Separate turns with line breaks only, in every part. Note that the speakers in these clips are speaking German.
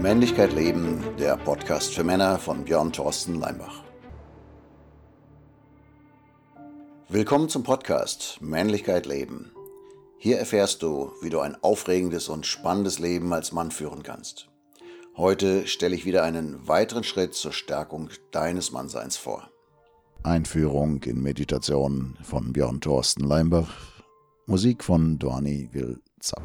Männlichkeit leben, der Podcast für Männer von Björn Thorsten Leimbach. Willkommen zum Podcast Männlichkeit leben. Hier erfährst du, wie du ein aufregendes und spannendes Leben als Mann führen kannst. Heute stelle ich wieder einen weiteren Schritt zur Stärkung deines Mannseins vor. Einführung in Meditation von Björn Thorsten Leimbach. Musik von Dorni Will Zapp.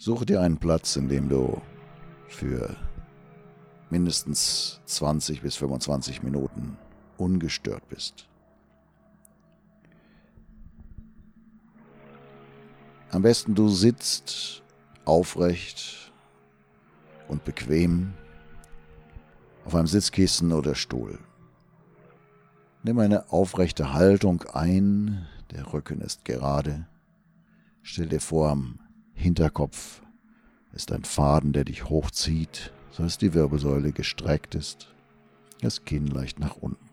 Suche dir einen Platz, in dem du für mindestens 20 bis 25 Minuten ungestört bist. Am besten du sitzt aufrecht und bequem auf einem Sitzkissen oder Stuhl. Nimm eine aufrechte Haltung ein, der Rücken ist gerade. Stell dir vor, am Hinterkopf ist ein Faden, der dich hochzieht, sodass die Wirbelsäule gestreckt ist, das Kinn leicht nach unten.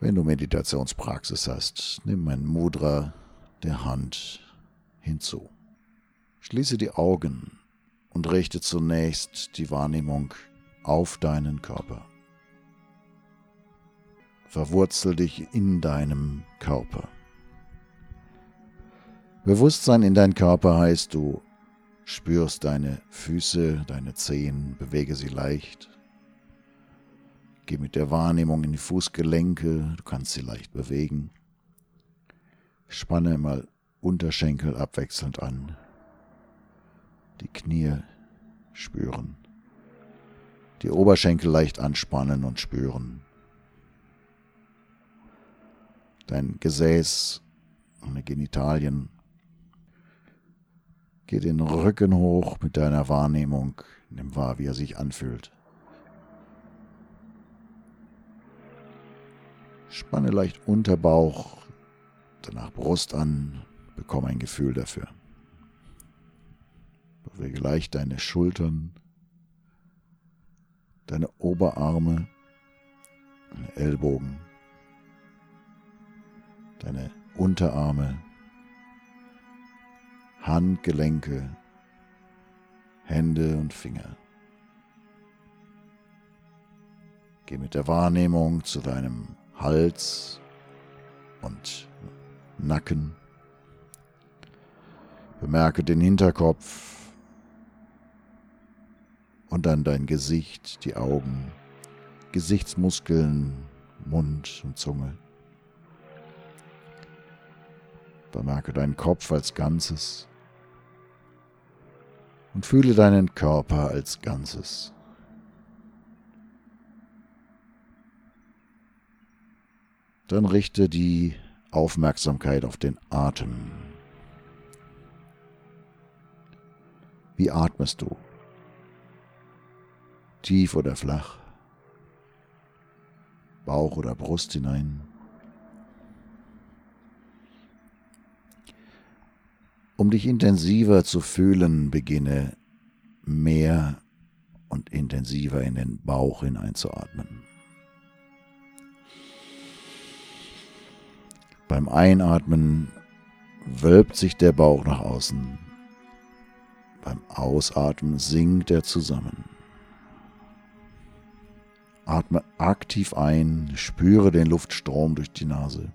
Wenn du Meditationspraxis hast, nimm ein Mudra der Hand hinzu. Schließe die Augen und richte zunächst die Wahrnehmung auf deinen Körper. Verwurzel dich in deinem Körper. Bewusstsein in deinen Körper heißt, du spürst deine Füße, deine Zehen, bewege sie leicht. Geh mit der Wahrnehmung in die Fußgelenke, du kannst sie leicht bewegen. Spanne mal Unterschenkel abwechselnd an. Die Knie spüren. Die Oberschenkel leicht anspannen und spüren. Dein Gesäß, deine Genitalien Geh den Rücken hoch mit deiner Wahrnehmung. Nimm wahr, wie er sich anfühlt. Spanne leicht Unterbauch, danach Brust an, bekomme ein Gefühl dafür. Bewege leicht deine Schultern, deine Oberarme, deine Ellbogen, deine Unterarme, Handgelenke, Hände und Finger. Geh mit der Wahrnehmung zu deinem Hals und Nacken. Bemerke den Hinterkopf und dann dein Gesicht, die Augen, Gesichtsmuskeln, Mund und Zunge. Bemerke deinen Kopf als Ganzes und fühle deinen Körper als Ganzes. Dann richte die Aufmerksamkeit auf den Atem. Wie atmest du? Tief oder flach? Bauch oder Brust hinein? Um dich intensiver zu fühlen, beginne mehr und intensiver in den Bauch hineinzuatmen. Beim Einatmen wölbt sich der Bauch nach außen. Beim Ausatmen sinkt er zusammen. Atme aktiv ein, spüre den Luftstrom durch die Nase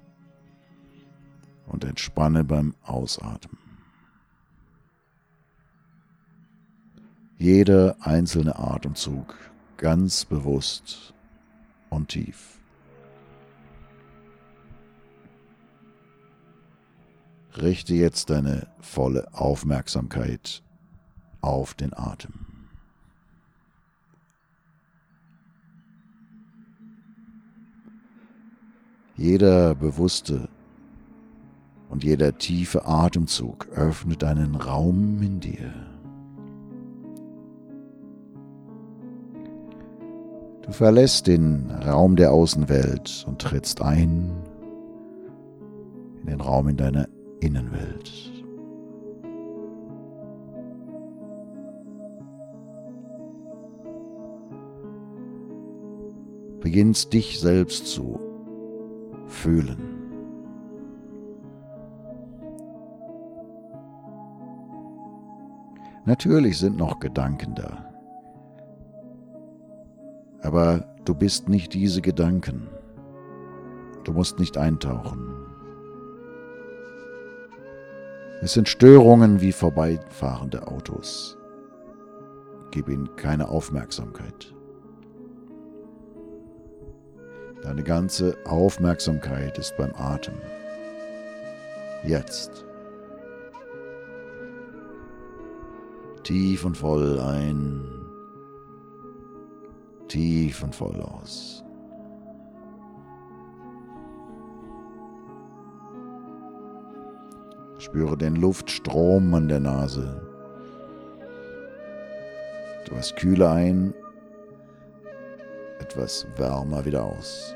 und entspanne beim Ausatmen. Jeder einzelne Atemzug ganz bewusst und tief. Richte jetzt deine volle Aufmerksamkeit auf den Atem. Jeder bewusste und jeder tiefe Atemzug öffnet einen Raum in dir. Du verlässt den Raum der Außenwelt und trittst ein in den Raum in deiner Innenwelt. Beginnst dich selbst zu fühlen. Natürlich sind noch Gedanken da. Aber du bist nicht diese Gedanken. Du musst nicht eintauchen. Es sind Störungen wie vorbeifahrende Autos. Gib ihnen keine Aufmerksamkeit. Deine ganze Aufmerksamkeit ist beim Atem. Jetzt. Tief und voll ein. Tief und voll aus. Spüre den Luftstrom an der Nase. Etwas kühler ein, etwas wärmer wieder aus.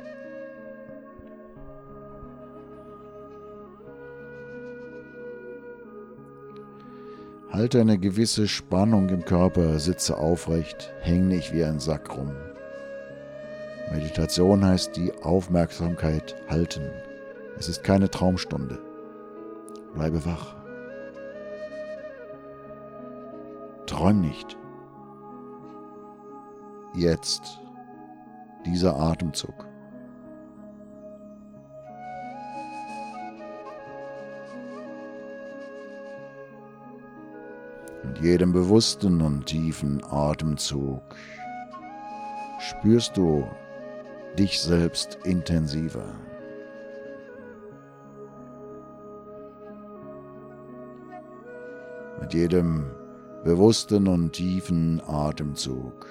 Halte eine gewisse Spannung im Körper, sitze aufrecht, häng nicht wie ein Sack rum. Meditation heißt die Aufmerksamkeit halten. Es ist keine Traumstunde. Bleibe wach. Träum nicht. Jetzt dieser Atemzug. Mit jedem bewussten und tiefen Atemzug spürst du dich selbst intensiver. Mit jedem bewussten und tiefen Atemzug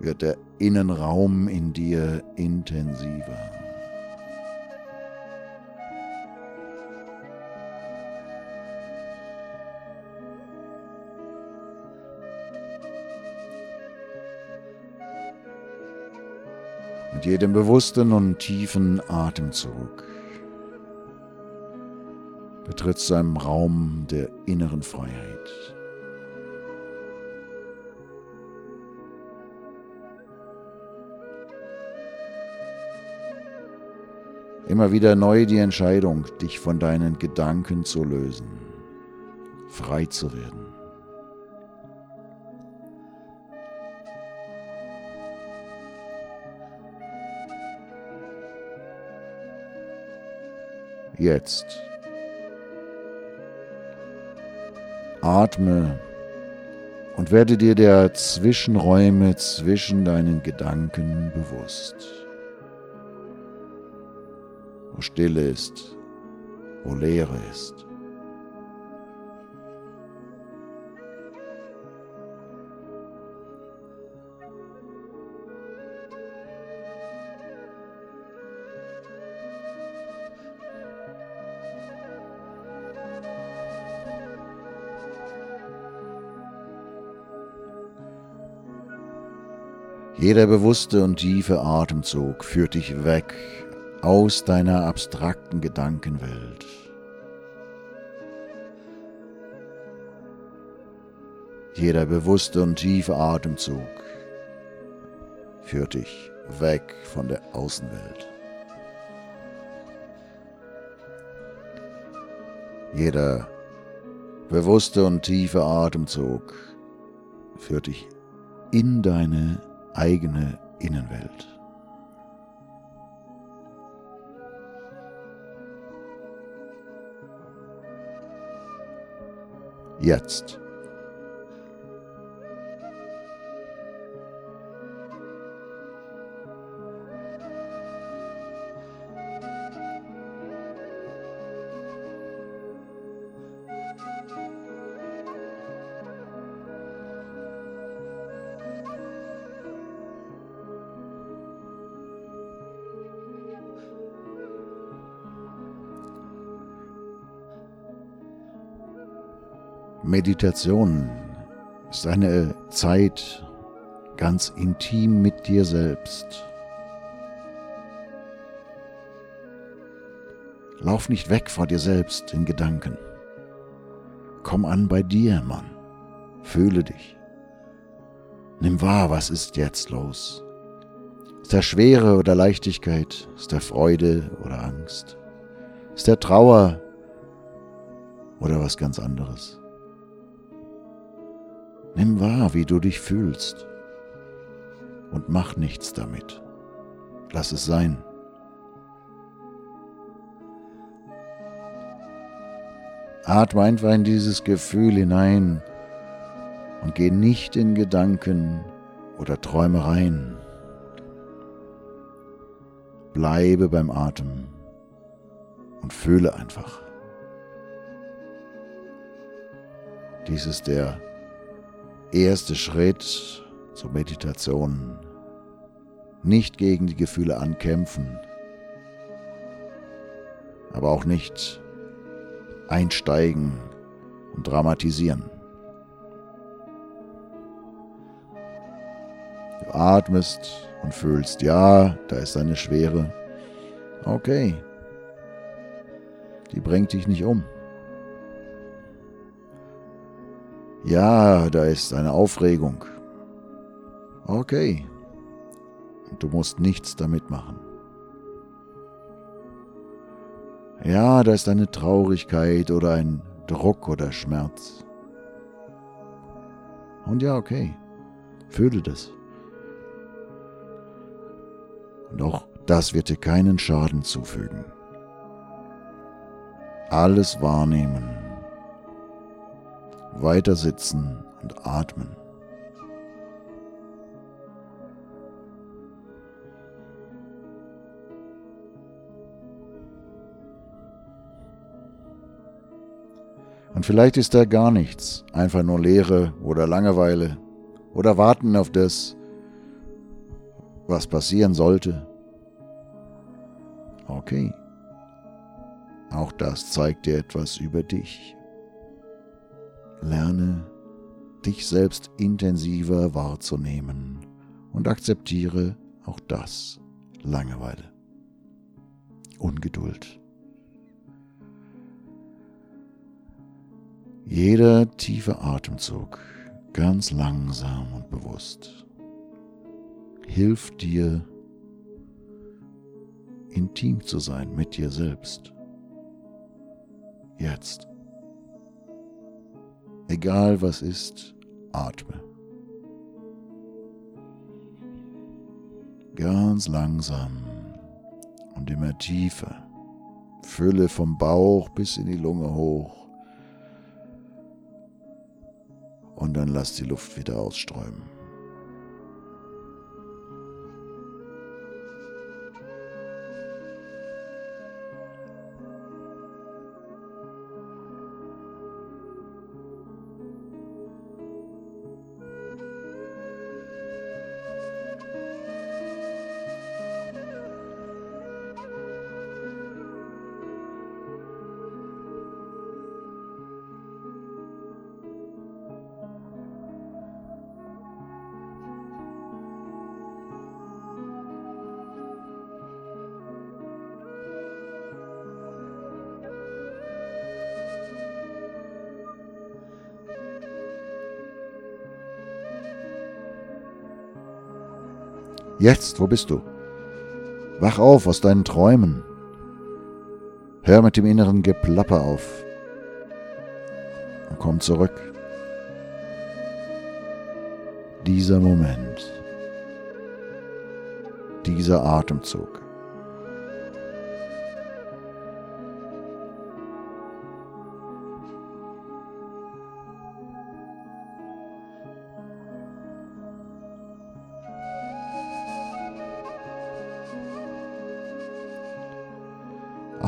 wird der Innenraum in dir intensiver. Mit jedem bewussten und tiefen Atemzug betrittst du Raum der inneren Freiheit. Immer wieder neu die Entscheidung, dich von deinen Gedanken zu lösen, frei zu werden. Jetzt. Atme und werde dir der Zwischenräume zwischen deinen Gedanken bewusst wo Stille ist, wo Leere ist. Jeder bewusste und tiefe Atemzug führt dich weg aus deiner abstrakten Gedankenwelt. Jeder bewusste und tiefe Atemzug führt dich weg von der Außenwelt. Jeder bewusste und tiefe Atemzug führt dich in deine eigene Innenwelt. jetzt. Meditation ist eine Zeit ganz intim mit dir selbst. Lauf nicht weg vor dir selbst in Gedanken. Komm an bei dir, Mann. Fühle dich. Nimm wahr, was ist jetzt los. Ist der Schwere oder Leichtigkeit? Ist der Freude oder Angst? Ist der Trauer oder was ganz anderes. Nimm wahr, wie du dich fühlst und mach nichts damit. Lass es sein. Atme einfach in dieses Gefühl hinein und geh nicht in Gedanken oder Träumereien. Bleibe beim Atem und fühle einfach. Dies ist der erste Schritt zur Meditation. Nicht gegen die Gefühle ankämpfen, aber auch nicht einsteigen und dramatisieren. Du atmest und fühlst, ja, da ist eine Schwere. Okay. Die bringt dich nicht um. Ja, da ist eine Aufregung. Okay. Du musst nichts damit machen. Ja, da ist eine Traurigkeit oder ein Druck oder Schmerz. Und ja, okay. Fühle das. Auch das wird dir keinen Schaden zufügen. Alles wahrnehmen weiter sitzen und atmen. Und vielleicht ist da gar nichts, einfach nur Leere oder Langeweile oder Warten auf das, was passieren sollte. Okay. Auch das zeigt dir etwas über dich. Lerne, dich selbst intensiver wahrzunehmen und akzeptiere auch das Langeweile, Ungeduld. Jeder tiefe Atemzug, ganz langsam und bewusst, hilft dir, intim zu sein mit dir selbst. Jetzt. Egal was ist, atme. Ganz langsam und immer tiefer. Fülle vom Bauch bis in die Lunge hoch. Und dann lass die Luft wieder ausströmen. Jetzt, wo bist du? Wach auf aus deinen Träumen. Hör mit dem inneren Geplapper auf. Und komm zurück. Dieser Moment. Dieser Atemzug.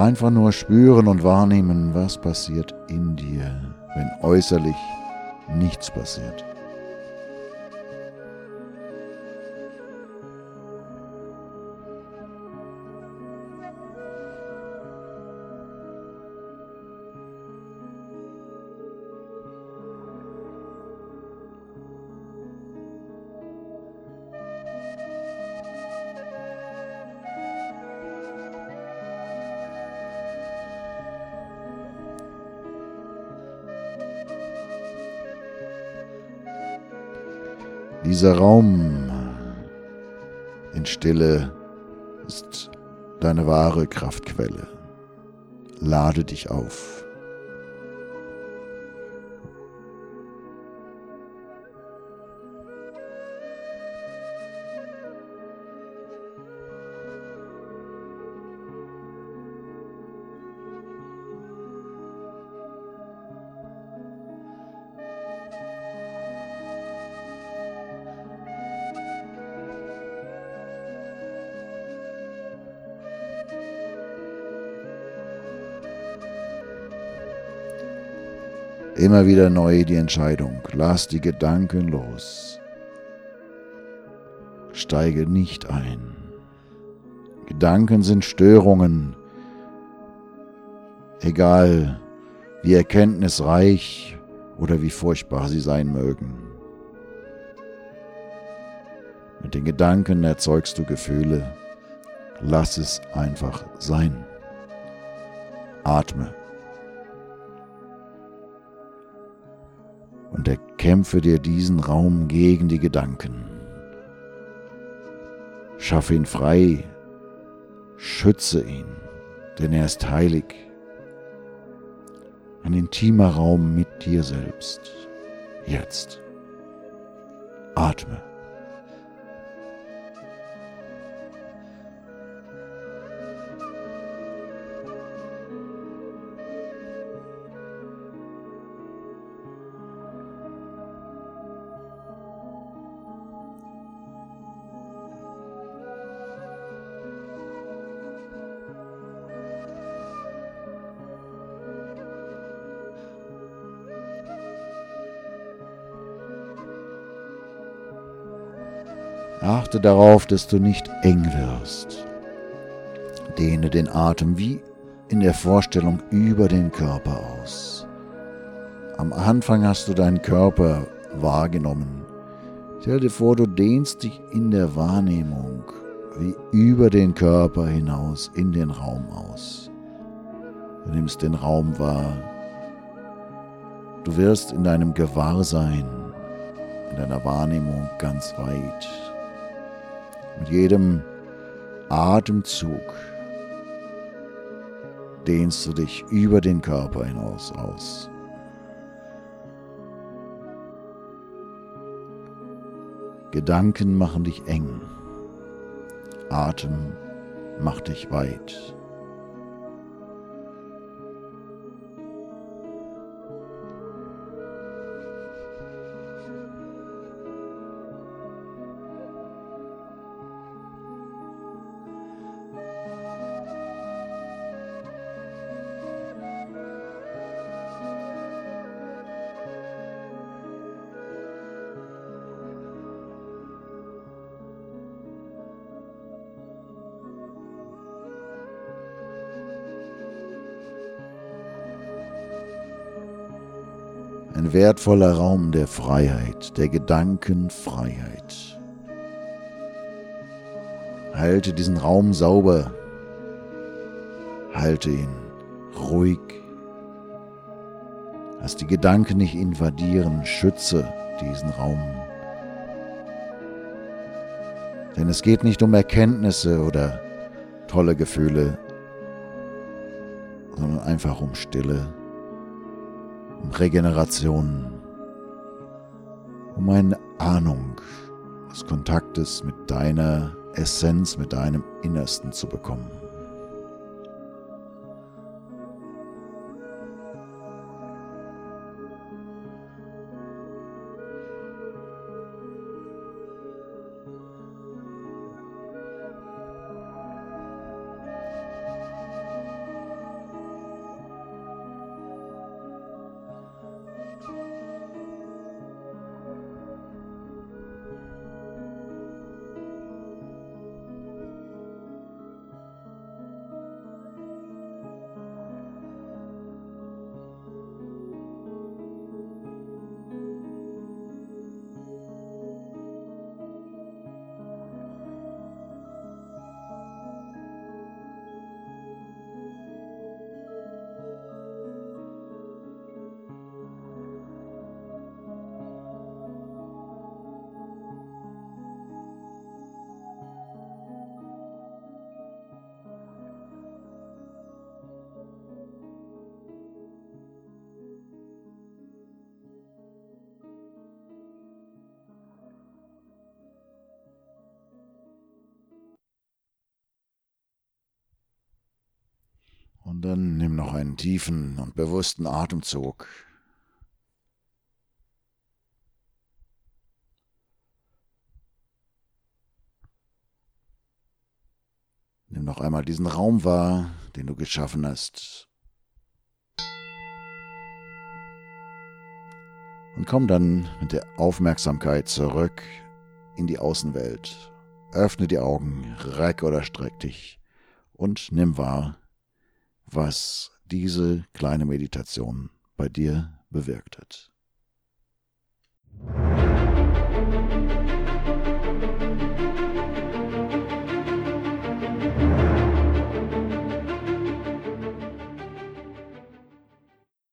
Einfach nur spüren und wahrnehmen, was passiert in dir, wenn äußerlich nichts passiert. Dieser Raum in Stille ist deine wahre Kraftquelle. Lade dich auf. Immer wieder neu die Entscheidung. Lass die Gedanken los. Steige nicht ein. Gedanken sind Störungen. Egal, wie erkenntnisreich oder wie furchtbar sie sein mögen. Mit den Gedanken erzeugst du Gefühle. Lass es einfach sein. Atme. Und erkämpfe dir diesen Raum gegen die Gedanken. Schaffe ihn frei, schütze ihn, denn er ist heilig. Ein intimer Raum mit dir selbst. Jetzt. Atme. Achte darauf, dass du nicht eng wirst. Dehne den Atem wie in der Vorstellung über den Körper aus. Am Anfang hast du deinen Körper wahrgenommen. Stell dir vor, du dehnst dich in der Wahrnehmung wie über den Körper hinaus in den Raum aus. Du nimmst den Raum wahr. Du wirst in deinem Gewahrsein, in deiner Wahrnehmung ganz weit mit jedem Atemzug dehnst du dich über den Körper hinaus aus. Gedanken machen dich eng. Atem macht dich weit. Ein wertvoller Raum der Freiheit, der Gedankenfreiheit. Halte diesen Raum sauber, halte ihn ruhig. Lass die Gedanken nicht invadieren, schütze diesen Raum. Denn es geht nicht um Erkenntnisse oder tolle Gefühle, sondern einfach um Stille. Regeneration, um eine Ahnung des Kontaktes mit deiner Essenz, mit deinem Innersten zu bekommen. Dann nimm noch einen tiefen und bewussten Atemzug. Nimm noch einmal diesen Raum wahr, den du geschaffen hast. Und komm dann mit der Aufmerksamkeit zurück in die Außenwelt. Öffne die Augen, reck oder streck dich und nimm wahr, was diese kleine Meditation bei dir bewirkt hat. Musik